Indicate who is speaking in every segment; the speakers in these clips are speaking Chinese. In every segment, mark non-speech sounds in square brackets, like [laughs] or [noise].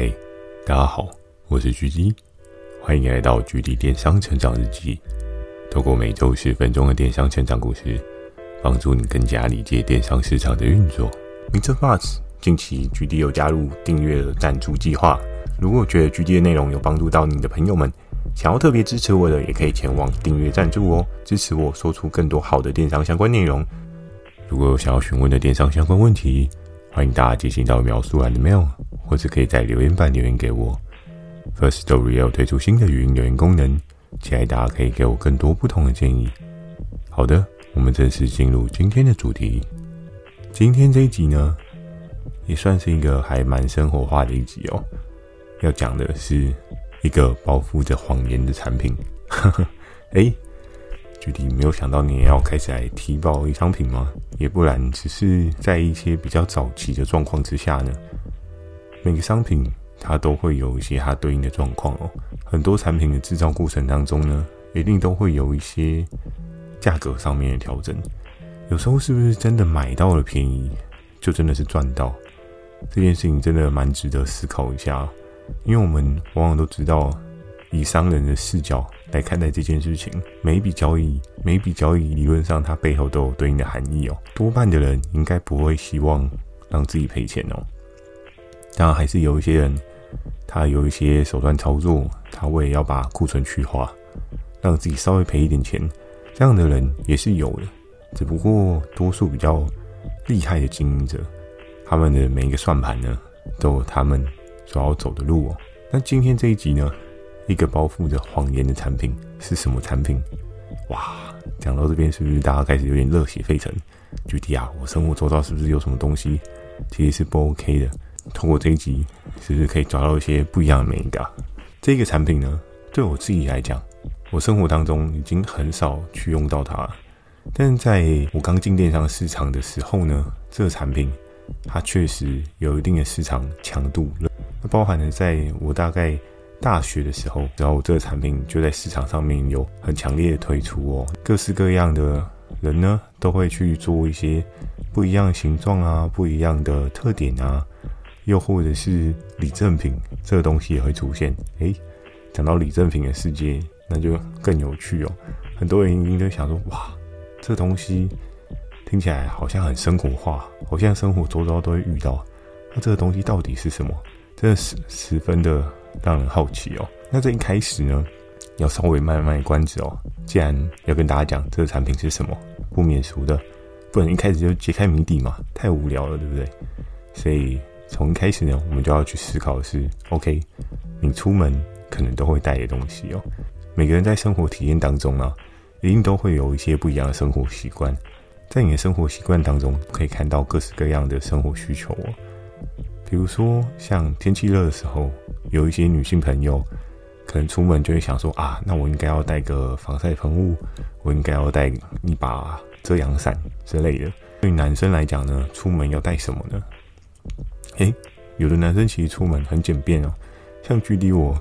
Speaker 1: 嗨，大家好，我是狙击，欢迎来到狙击电商成长日记。透过每周十分钟的电商成长故事，帮助你更加理解电商市场的运作。Mr. Buzz，近期狙击又加入订阅的赞助计划。如果觉得狙击的内容有帮助到你的朋友们，想要特别支持我的，也可以前往订阅赞助哦，支持我说出更多好的电商相关内容。如果有想要询问的电商相关问题，欢迎大家进行到描述栏的 mail，或者可以在留言板留言给我。First Story 要推出新的语音留言功能，期待大家可以给我更多不同的建议。好的，我们正式进入今天的主题。今天这一集呢，也算是一个还蛮生活化的一集哦。要讲的是一个包覆着谎言的产品。呵 [laughs] 呵，具体没有想到你也要开始来提报商品吗？也不然，只是在一些比较早期的状况之下呢，每个商品它都会有一些它对应的状况哦。很多产品的制造过程当中呢，一定都会有一些价格上面的调整。有时候是不是真的买到了便宜，就真的是赚到？这件事情真的蛮值得思考一下，因为我们往往都知道。以商人的视角来看待这件事情，每一笔交易，每一笔交易，理论上它背后都有对应的含义哦。多半的人应该不会希望让自己赔钱哦。当然，还是有一些人，他有一些手段操作，他为了要把库存去化，让自己稍微赔一点钱，这样的人也是有的。只不过，多数比较厉害的经营者，他们的每一个算盘呢，都有他们所要走的路哦。那今天这一集呢？一个包覆着谎言的产品是什么产品？哇，讲到这边是不是大家开始有点热血沸腾？具体啊，我生活周遭是不是有什么东西其实是不 OK 的？通过这一集，是不是可以找到一些不一样的美感？这个产品呢，对我自己来讲，我生活当中已经很少去用到它，但是在我刚进电商市场的时候呢，这个产品它确实有一定的市场强度，那包含了在我大概。大学的时候，然后这个产品就在市场上面有很强烈的推出哦，各式各样的人呢都会去做一些不一样的形状啊，不一样的特点啊，又或者是礼赠品这个东西也会出现。诶，讲到礼赠品的世界，那就更有趣哦。很多人应该想说，哇，这东西听起来好像很生活化，好像生活周遭都会遇到。那这个东西到底是什么？真的是十分的。让人好奇哦。那这一开始呢，要稍微卖卖关子哦。既然要跟大家讲这个产品是什么，不免俗的，不能一开始就揭开谜底嘛，太无聊了，对不对？所以从一开始呢，我们就要去思考的是：OK，你出门可能都会带的东西哦。每个人在生活体验当中啊，一定都会有一些不一样的生活习惯。在你的生活习惯当中，可以看到各式各样的生活需求哦。比如说，像天气热的时候，有一些女性朋友可能出门就会想说啊，那我应该要带个防晒喷雾，我应该要带一把遮阳伞之类的。对男生来讲呢，出门要带什么呢？诶，有的男生其实出门很简便哦，像距离我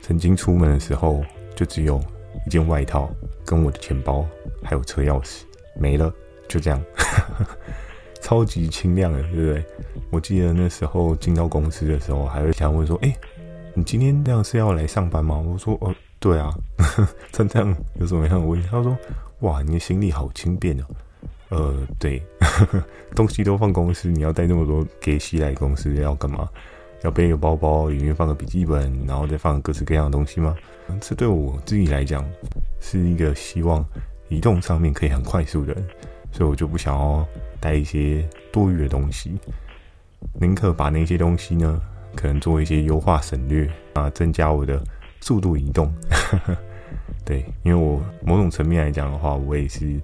Speaker 1: 曾经出门的时候，就只有一件外套跟我的钱包，还有车钥匙，没了，就这样。超级轻量的，对不对？我记得那时候进到公司的时候，还会想问说：“哎，你今天这样是要来上班吗？”我说：“哦，对啊。[laughs] ”像这样有什么样的问题？他说：“哇，你的行李好轻便哦。”呃，对，[laughs] 东西都放公司，你要带那么多给西来公司要干嘛？要背个包包，里面放个笔记本，然后再放各式各样的东西吗？这对我自己来讲是一个希望移动上面可以很快速的，所以我就不想要。带一些多余的东西，宁可把那些东西呢，可能做一些优化省略啊，增加我的速度移动。[laughs] 对，因为我某种层面来讲的话，我也是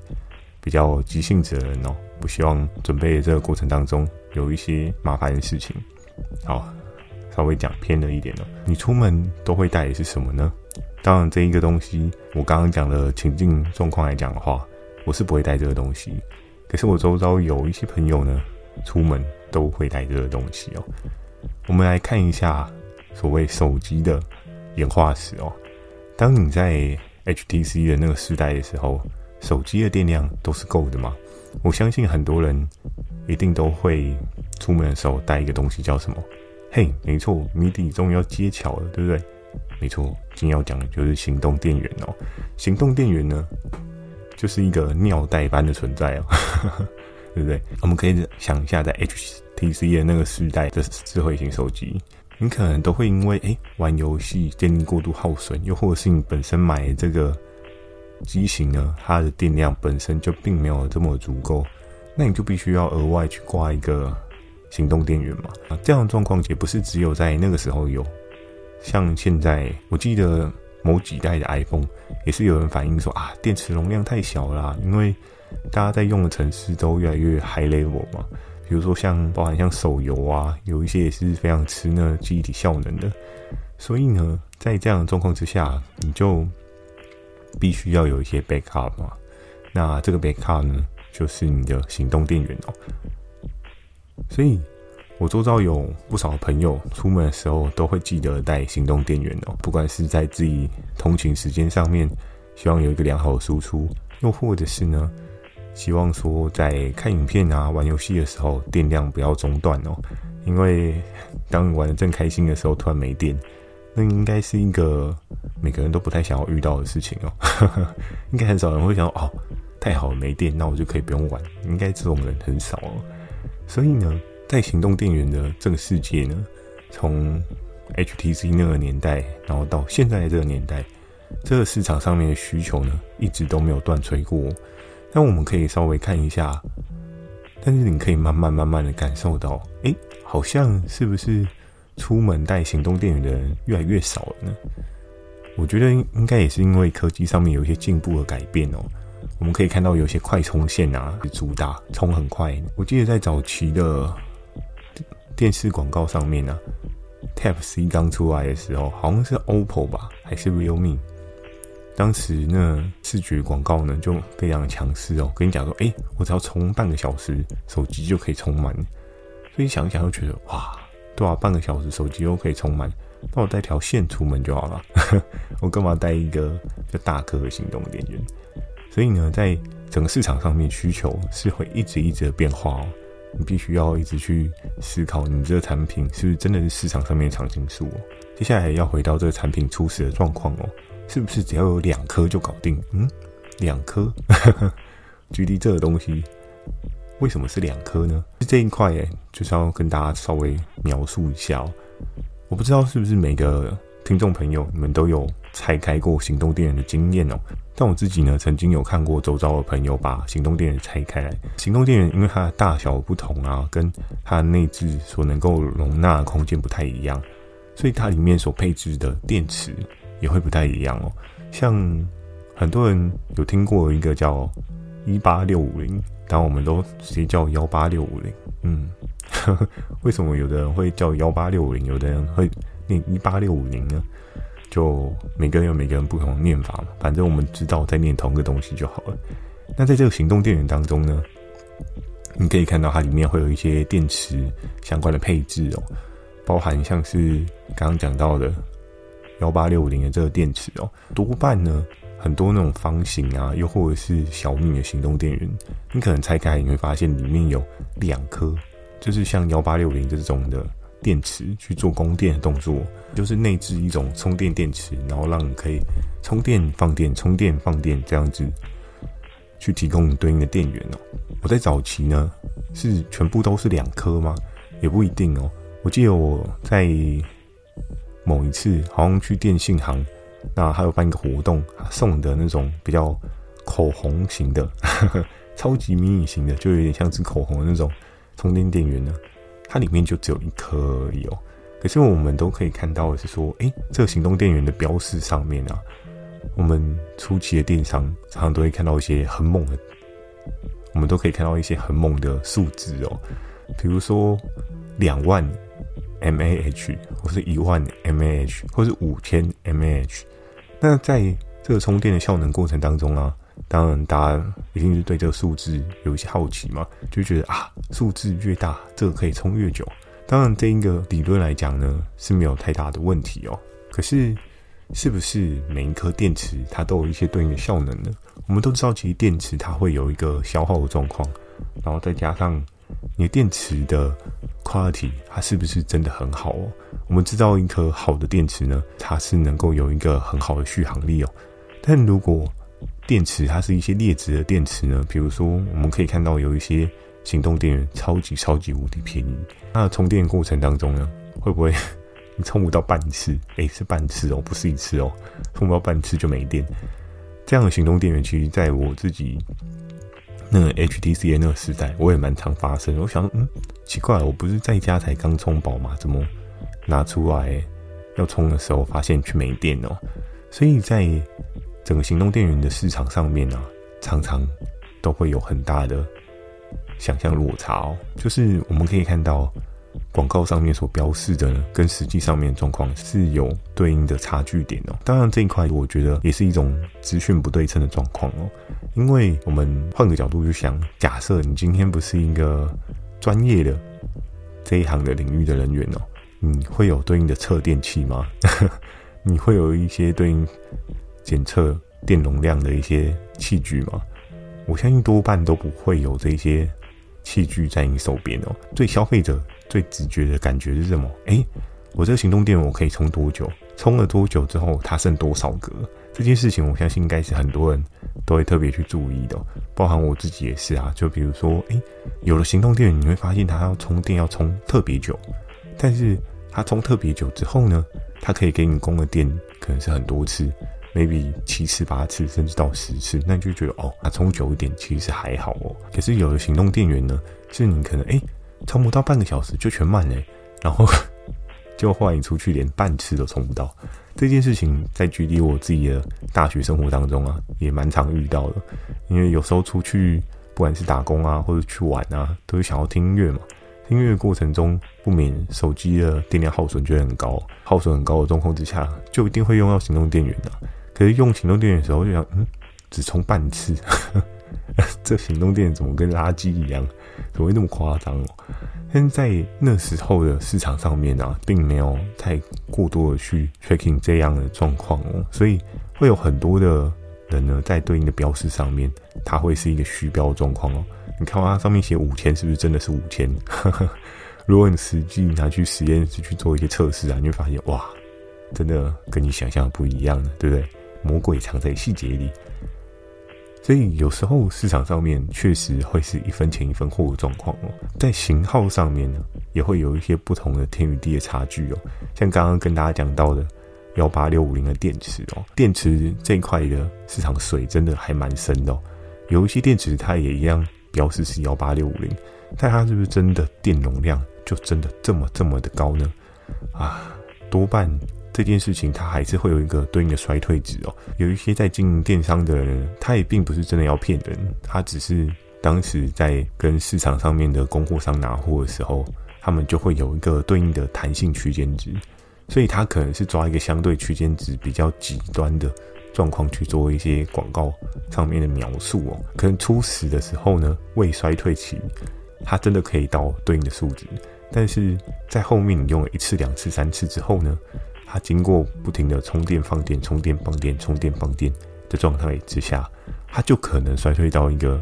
Speaker 1: 比较急性子的人哦，不希望准备的这个过程当中有一些麻烦的事情。好，稍微讲偏了一点了。你出门都会带的是什么呢？当然，这一个东西，我刚刚讲的情境状况来讲的话，我是不会带这个东西。可是我周遭有一些朋友呢，出门都会带这个东西哦。我们来看一下所谓手机的演化史哦。当你在 HTC 的那个时代的时候，手机的电量都是够的嘛？我相信很多人一定都会出门的时候带一个东西，叫什么嘿，没错，谜底终于要揭晓了，对不对？没错，今天要讲的就是行动电源哦。行动电源呢，就是一个尿袋般的存在哦，[laughs] 对不对？我们可以想一下，在 HTC 的那个时代的智慧型手机，你可能都会因为诶玩游戏电力过度耗损，又或者是你本身买这个机型呢，它的电量本身就并没有这么足够，那你就必须要额外去挂一个行动电源嘛。啊，这样的状况也不是只有在那个时候有。像现在，我记得某几代的 iPhone 也是有人反映说啊，电池容量太小啦，因为大家在用的程式都越来越 high level 嘛。比如说像包含像手游啊，有一些也是非常吃那记忆体效能的。所以呢，在这样的状况之下，你就必须要有一些 backup 嘛。那这个 backup 呢，就是你的行动电源哦。所以。我周遭有不少朋友出门的时候都会记得带行动电源哦，不管是在自己通勤时间上面，希望有一个良好的输出，又或者是呢，希望说在看影片啊、玩游戏的时候电量不要中断哦，因为当你玩得正开心的时候突然没电，那应该是一个每个人都不太想要遇到的事情哦，[laughs] 应该很少人会想哦，太好了没电，那我就可以不用玩，应该这种人很少哦，所以呢。在行动电源的这个世界呢，从 HTC 那个年代，然后到现在这个年代，这个市场上面的需求呢，一直都没有断炊过。那我们可以稍微看一下，但是你可以慢慢慢慢的感受到，诶，好像是不是出门带行动电源的人越来越少了呢？我觉得应该也是因为科技上面有一些进步的改变哦。我们可以看到有些快充线啊，主打充很快。我记得在早期的。电视广告上面呢、啊，Type C 刚出来的时候，好像是 OPPO 吧，还是 Realme？当时呢视觉广告呢就非常强势哦，跟你讲说，哎、我只要充半个小时，手机就可以充满。所以想一想就觉得，哇，对啊，半个小时手机都可以充满，那我带条线出门就好了，[laughs] 我干嘛带一个就大颗的行动电源？所以呢，在整个市场上面需求是会一直一直的变化哦。你必须要一直去思考，你这个产品是不是真的是市场上面的常青树哦？接下来要回到这个产品初始的状况哦，是不是只要有两颗就搞定？嗯，两颗，距离这个东西为什么是两颗呢？这一块诶，就是要跟大家稍微描述一下哦。我不知道是不是每个听众朋友你们都有拆开过行动电源的经验哦。但我自己呢，曾经有看过周遭的朋友把行动电源拆开来。行动电源因为它的大小不同啊，跟它内置所能够容纳的空间不太一样，所以它里面所配置的电池也会不太一样哦。像很多人有听过一个叫一八六五零，当然我们都直接叫幺八六五零。嗯，[laughs] 为什么有的人会叫幺八六五零，有的人会念一八六五零呢？就每个人有每个人不同的念法嘛，反正我们知道在念同个东西就好了。那在这个行动电源当中呢，你可以看到它里面会有一些电池相关的配置哦，包含像是刚刚讲到的幺八六五零的这个电池哦，多半呢很多那种方形啊，又或者是小米的行动电源，你可能拆开你会发现里面有两颗，就是像幺八六零这种的。电池去做供电的动作，就是内置一种充电电池，然后让你可以充电放电、充电放电这样子，去提供你对应的电源哦。我在早期呢，是全部都是两颗吗？也不一定哦。我记得我在某一次好像去电信行，那还有办一个活动，送的那种比较口红型的，呵呵，超级迷你型的，就有点像是口红的那种充电电源呢。它里面就只有一颗而已哦，可是我们都可以看到的是说，诶，这个行动电源的标示上面啊，我们初期的电商常常都会看到一些很猛的，我们都可以看到一些很猛的数字哦，比如说两万 mAh，或是一万 mAh，或是五千 mAh。那在这个充电的效能过程当中啊。当然，大家一定是对这个数字有一些好奇嘛，就觉得啊，数字越大，这个可以充越久。当然，这一个理论来讲呢，是没有太大的问题哦。可是，是不是每一颗电池它都有一些对应的效能呢？我们都知道，其实电池它会有一个消耗的状况，然后再加上你的电池的 quality 它是不是真的很好哦？我们知道一颗好的电池呢，它是能够有一个很好的续航力哦。但如果电池它是一些劣质的电池呢，比如说我们可以看到有一些行动电源超级超级无敌便宜，那充电过程当中呢，会不会你 [laughs] 充不到半次？诶，是半次哦，不是一次哦，充不到半次就没电。这样的行动电源，其实在我自己那个 HTC 那个时代，我也蛮常发生。我想，嗯，奇怪，我不是在家才刚充饱吗？怎么拿出来要充的时候，发现却没电哦？所以在整个行动电源的市场上面啊，常常都会有很大的想象落差哦。就是我们可以看到。广告上面所标示的呢，跟实际上面的状况是有对应的差距点哦。当然这一块我觉得也是一种资讯不对称的状况哦。因为我们换个角度去想，假设你今天不是一个专业的这一行的领域的人员哦，你会有对应的测电器吗？[laughs] 你会有一些对应检测电容量的一些器具吗？我相信多半都不会有这些器具在你手边哦。对消费者。最直觉的感觉是什么？诶，我这个行动电我可以充多久？充了多久之后它剩多少格？这件事情我相信应该是很多人都会特别去注意的，包含我自己也是啊。就比如说，诶，有了行动电源，你会发现它要充电要充特别久，但是它充特别久之后呢，它可以给你供的电可能是很多次，maybe 七次、八次，甚至到十次，那你就觉得哦，它充久一点其实还好哦。可是有了行动电源呢，是你可能诶。充不到半个小时就全满嘞，然后 [laughs] 就后来你出去连半次都充不到。这件事情在距离我自己的大学生活当中啊，也蛮常遇到的。因为有时候出去，不管是打工啊，或者去玩啊，都是想要听音乐嘛。听音乐过程中，不免手机的电量耗损就会很高，耗损很高的状况之下，就一定会用到行动电源的。可是用行动电源的时候，就想，嗯，只充半次。[laughs] 这行动电源怎么跟垃圾一样？怎么会那么夸张哦？但在那时候的市场上面啊，并没有太过多的去 tracking 这样的状况哦，所以会有很多的人呢，在对应的标识上面，它会是一个虚标状况哦。你看它上面写五千，是不是真的是五千？[laughs] 如果你实际拿去实验室去做一些测试啊，你会发现哇，真的跟你想象的不一样的，对不对？魔鬼藏在细节里。所以有时候市场上面确实会是一分钱一分货的状况哦，在型号上面呢，也会有一些不同的天与地的差距哦。像刚刚跟大家讲到的幺八六五零的电池哦，电池这一块的市场水真的还蛮深的哦。有一些电池它也一样标示是幺八六五零，但它是不是真的电容量就真的这么这么的高呢？啊，多半。这件事情，它还是会有一个对应的衰退值哦。有一些在经营电商的人，他也并不是真的要骗人，他只是当时在跟市场上面的供货商拿货的时候，他们就会有一个对应的弹性区间值，所以他可能是抓一个相对区间值比较极端的状况去做一些广告上面的描述哦。可能初始的时候呢，未衰退期，它真的可以到对应的数值，但是在后面你用了一次、两次、三次之后呢，它经过不停的充电放电、充电放电、充电放电的状态之下，它就可能衰退到一个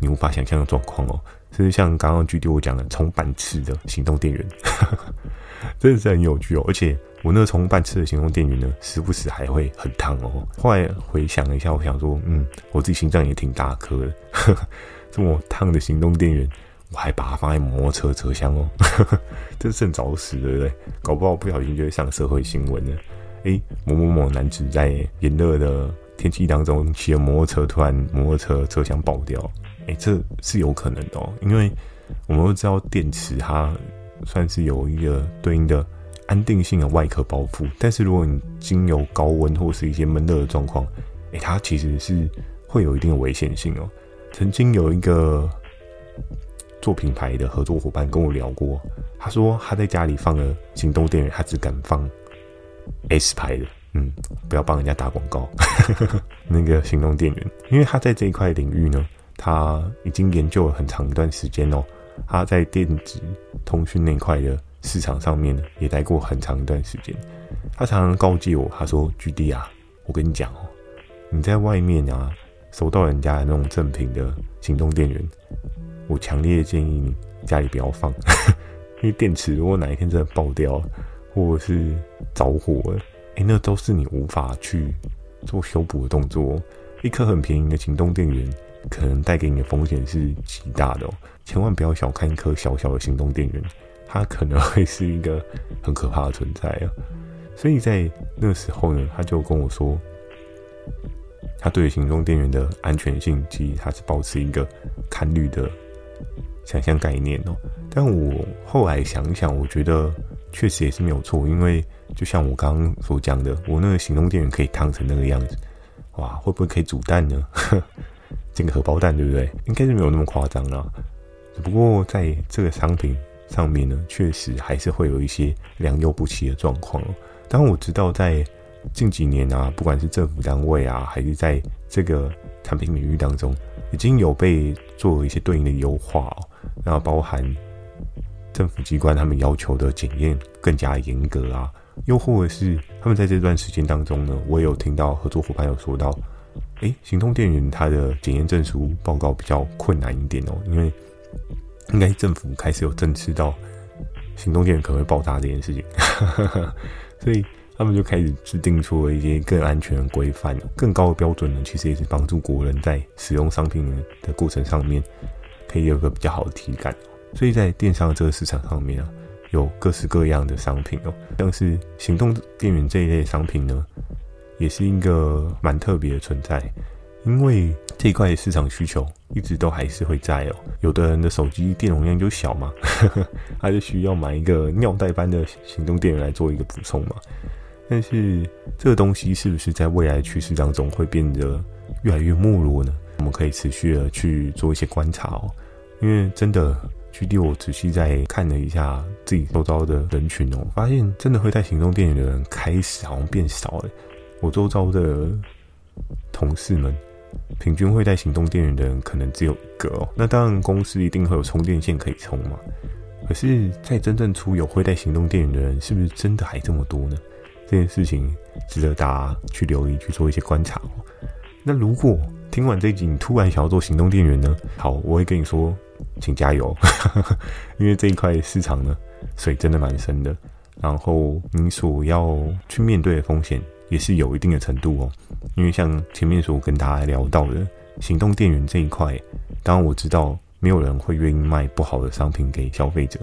Speaker 1: 你无法想象的状况哦。甚至像刚刚 GD 我讲的充半次的行动电源，[laughs] 真的是很有趣哦。而且我那个充半次的行动电源呢，时不时还会很烫哦。后来回想了一下，我想说，嗯，我自己心脏也挺大颗的，[laughs] 这么烫的行动电源。我还把它放在摩托车车厢哦，[laughs] 这是正找死，对不对？搞不好不小心就会上社会新闻了。诶，某某某男子在炎热的天气当中骑着摩托车，突然摩托车车厢爆掉，诶，这是有可能的哦。因为我们都知道电池它算是有一个对应的安定性的外壳包覆，但是如果你经由高温或是一些闷热的状况，诶，它其实是会有一定的危险性哦。曾经有一个。做品牌的合作伙伴跟我聊过，他说他在家里放了行动电源，他只敢放 S 牌的，嗯，不要帮人家打广告。[laughs] 那个行动电源，因为他在这一块领域呢，他已经研究了很长一段时间哦。他在电子通讯那块的市场上面，也待过很长一段时间。他常常告诫我，他说：“GD 啊，我跟你讲哦，你在外面啊，收到人家那种正品的行动电源。”我强烈建议你家里不要放，[laughs] 因为电池如果哪一天真的爆掉，或者是着火了，哎，那都是你无法去做修补的动作。一颗很便宜的行动电源，可能带给你的风险是极大的哦。千万不要小看一颗小小的行动电源，它可能会是一个很可怕的存在啊。所以在那时候呢，他就跟我说，他对行动电源的安全性，其实他是保持一个看虑的想象概念哦。但我后来想一想，我觉得确实也是没有错，因为就像我刚刚所讲的，我那个行动电源可以烫成那个样子，哇，会不会可以煮蛋呢？[laughs] 这个荷包蛋对不对？应该是没有那么夸张啦。只不过在这个商品上面呢，确实还是会有一些良莠不齐的状况。当我知道，在近几年啊，不管是政府单位啊，还是在这个产品领域当中，已经有被做了一些对应的优化哦。那包含政府机关他们要求的检验更加严格啊，又或者是他们在这段时间当中呢，我也有听到合作伙伴有说到，诶，行动电源它的检验证书报告比较困难一点哦，因为应该政府开始有正视到行动电源可能会爆炸这件事情。[laughs] 所以他们就开始制定出了一些更安全的规范、更高的标准呢。其实也是帮助国人在使用商品的过程上面，可以有个比较好的体感。所以在电商的这个市场上面啊，有各式各样的商品哦，像是行动电源这一类商品呢，也是一个蛮特别的存在。因为这一块市场需求一直都还是会在哦，有的人的手机电容量就小嘛，[laughs] 他就需要买一个尿袋般的行动电源来做一个补充嘛。但是这个东西是不是在未来趋势当中会变得越来越没落呢？我们可以持续的去做一些观察哦，因为真的，举例我仔细在看了一下自己周遭的人群哦，发现真的会带行动电源的人开始好像变少了。我周遭的同事们。平均会带行动电源的人可能只有一个哦，那当然公司一定会有充电线可以充嘛。可是，在真正出游会带行动电源的人，是不是真的还这么多呢？这件事情值得大家去留意，去做一些观察。那如果听完这集，你突然想要做行动电源呢？好，我会跟你说，请加油，[laughs] 因为这一块市场呢，水真的蛮深的。然后你所要去面对的风险。也是有一定的程度哦，因为像前面所跟大家聊到的行动电源这一块，当然我知道没有人会愿意卖不好的商品给消费者，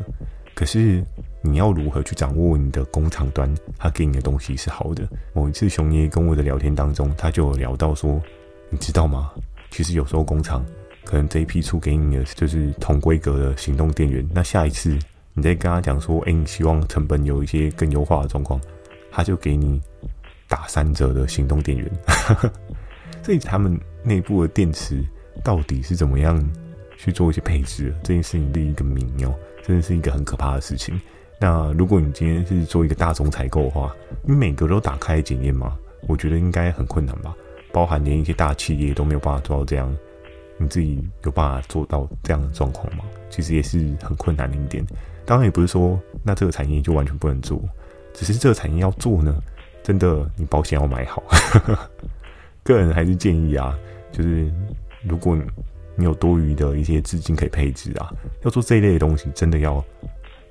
Speaker 1: 可是你要如何去掌握你的工厂端，他给你的东西是好的？某一次熊爷跟我的聊天当中，他就有聊到说，你知道吗？其实有时候工厂可能这一批出给你的就是同规格的行动电源，那下一次你再跟他讲说，哎，你希望成本有一些更优化的状况，他就给你。打三折的行动电源，[laughs] 所以他们内部的电池到底是怎么样去做一些配置？这件事情另一个谜哦，真的是一个很可怕的事情。那如果你今天是做一个大宗采购的话，你每个都打开检验吗？我觉得应该很困难吧。包含连一些大企业都没有办法做到这样，你自己有办法做到这样的状况吗？其实也是很困难的一点。当然也不是说那这个产业就完全不能做，只是这个产业要做呢。真的，你保险要买好。[laughs] 个人还是建议啊，就是如果你有多余的一些资金可以配置啊，要做这一类的东西，真的要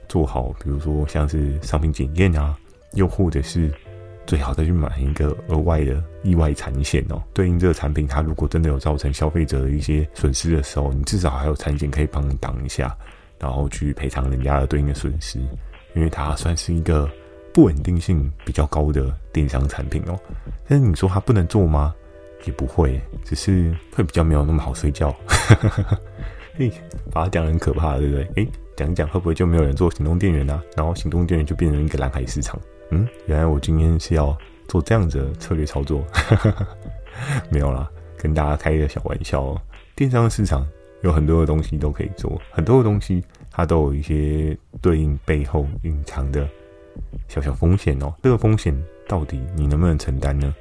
Speaker 1: 做好。比如说像是商品检验啊，又或者是最好再去买一个额外的意外产险哦。对应这个产品，它如果真的有造成消费者的一些损失的时候，你至少还有产险可以帮你挡一下，然后去赔偿人家的对应的损失，因为它算是一个。不稳定性比较高的电商产品哦，但是你说它不能做吗？也不会，只是会比较没有那么好睡觉。[laughs] 嘿，把它讲得很可怕，对不对？诶，讲一讲会不会就没有人做行动电源啊？然后行动电源就变成一个蓝海市场？嗯，原来我今天是要做这样子的策略操作，[laughs] 没有啦，跟大家开一个小玩笑哦。电商市场有很多的东西都可以做，很多的东西它都有一些对应背后隐藏的。小小风险哦，这个风险到底你能不能承担呢？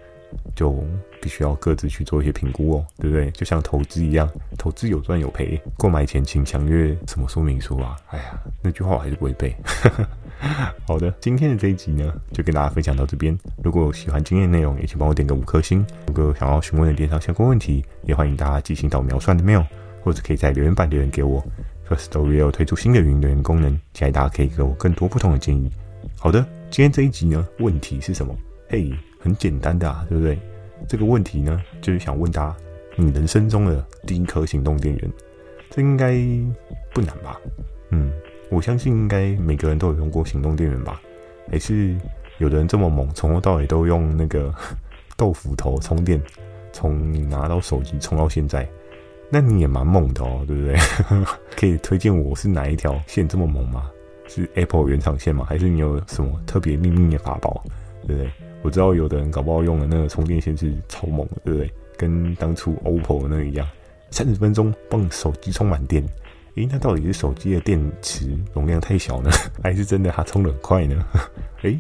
Speaker 1: 就必须要各自去做一些评估哦，对不对？就像投资一样，投资有赚有赔，购买前请详阅什么说明书啊？哎呀，那句话我还是不会背。[laughs] 好的，今天的这一集呢，就跟大家分享到这边。如果喜欢今天的内容，也请帮我点个五颗星。如果有想要询问的电商相关问题，也欢迎大家寄信到描算的 mail，或者可以在留言板留言给我。Firstory 有推出新的语音留言功能，期待大家可以给我更多不同的建议。好的，今天这一集呢，问题是什么？嘿，很简单的啊，对不对？这个问题呢，就是想问大家，你人生中的第一颗行动电源，这应该不难吧？嗯，我相信应该每个人都有用过行动电源吧？还是有的人这么猛，从头到尾都用那个 [laughs] 豆腐头充电，从你拿到手机充到现在，那你也蛮猛的哦，对不对？[laughs] 可以推荐我是哪一条线这么猛吗？是 Apple 原厂线吗？还是你有什么特别秘密的法宝？对不对？我知道有的人搞不好用的那个充电线是超猛的，对不对？跟当初 OPPO 那个一样，三十分钟帮手机充满电。诶，那到底是手机的电池容量太小呢，[laughs] 还是真的它充得很快呢？[laughs] 诶，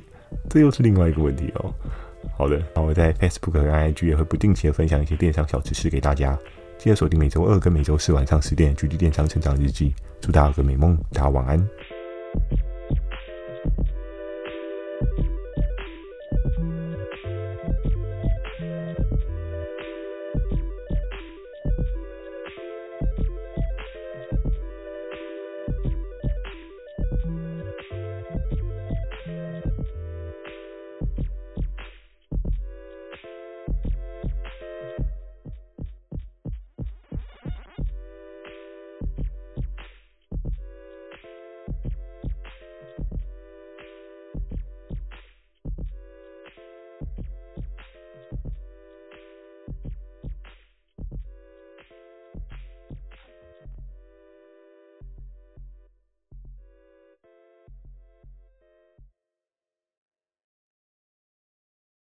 Speaker 1: 这又是另外一个问题哦。好的，那我在 Facebook 和 IG 也会不定期的分享一些电商小知识给大家，记得锁定每周二跟每周四晚上十点《GD 电商成长日记》，祝大家有个美梦，大家晚安。